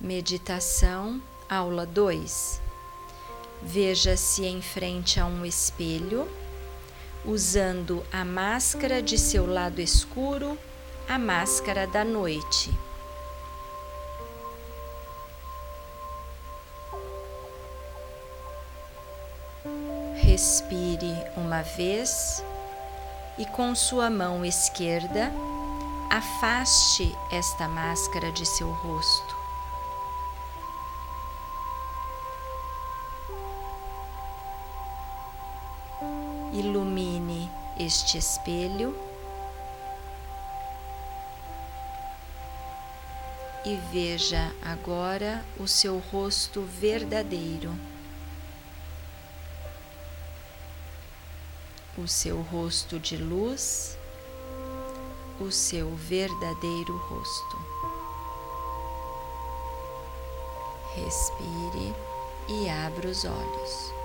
Meditação, aula 2. Veja-se em frente a um espelho, usando a máscara de seu lado escuro, a máscara da noite. Respire uma vez e com sua mão esquerda afaste esta máscara de seu rosto. Ilumine este espelho e veja agora o seu rosto verdadeiro, o seu rosto de luz, o seu verdadeiro rosto. Respire e abra os olhos.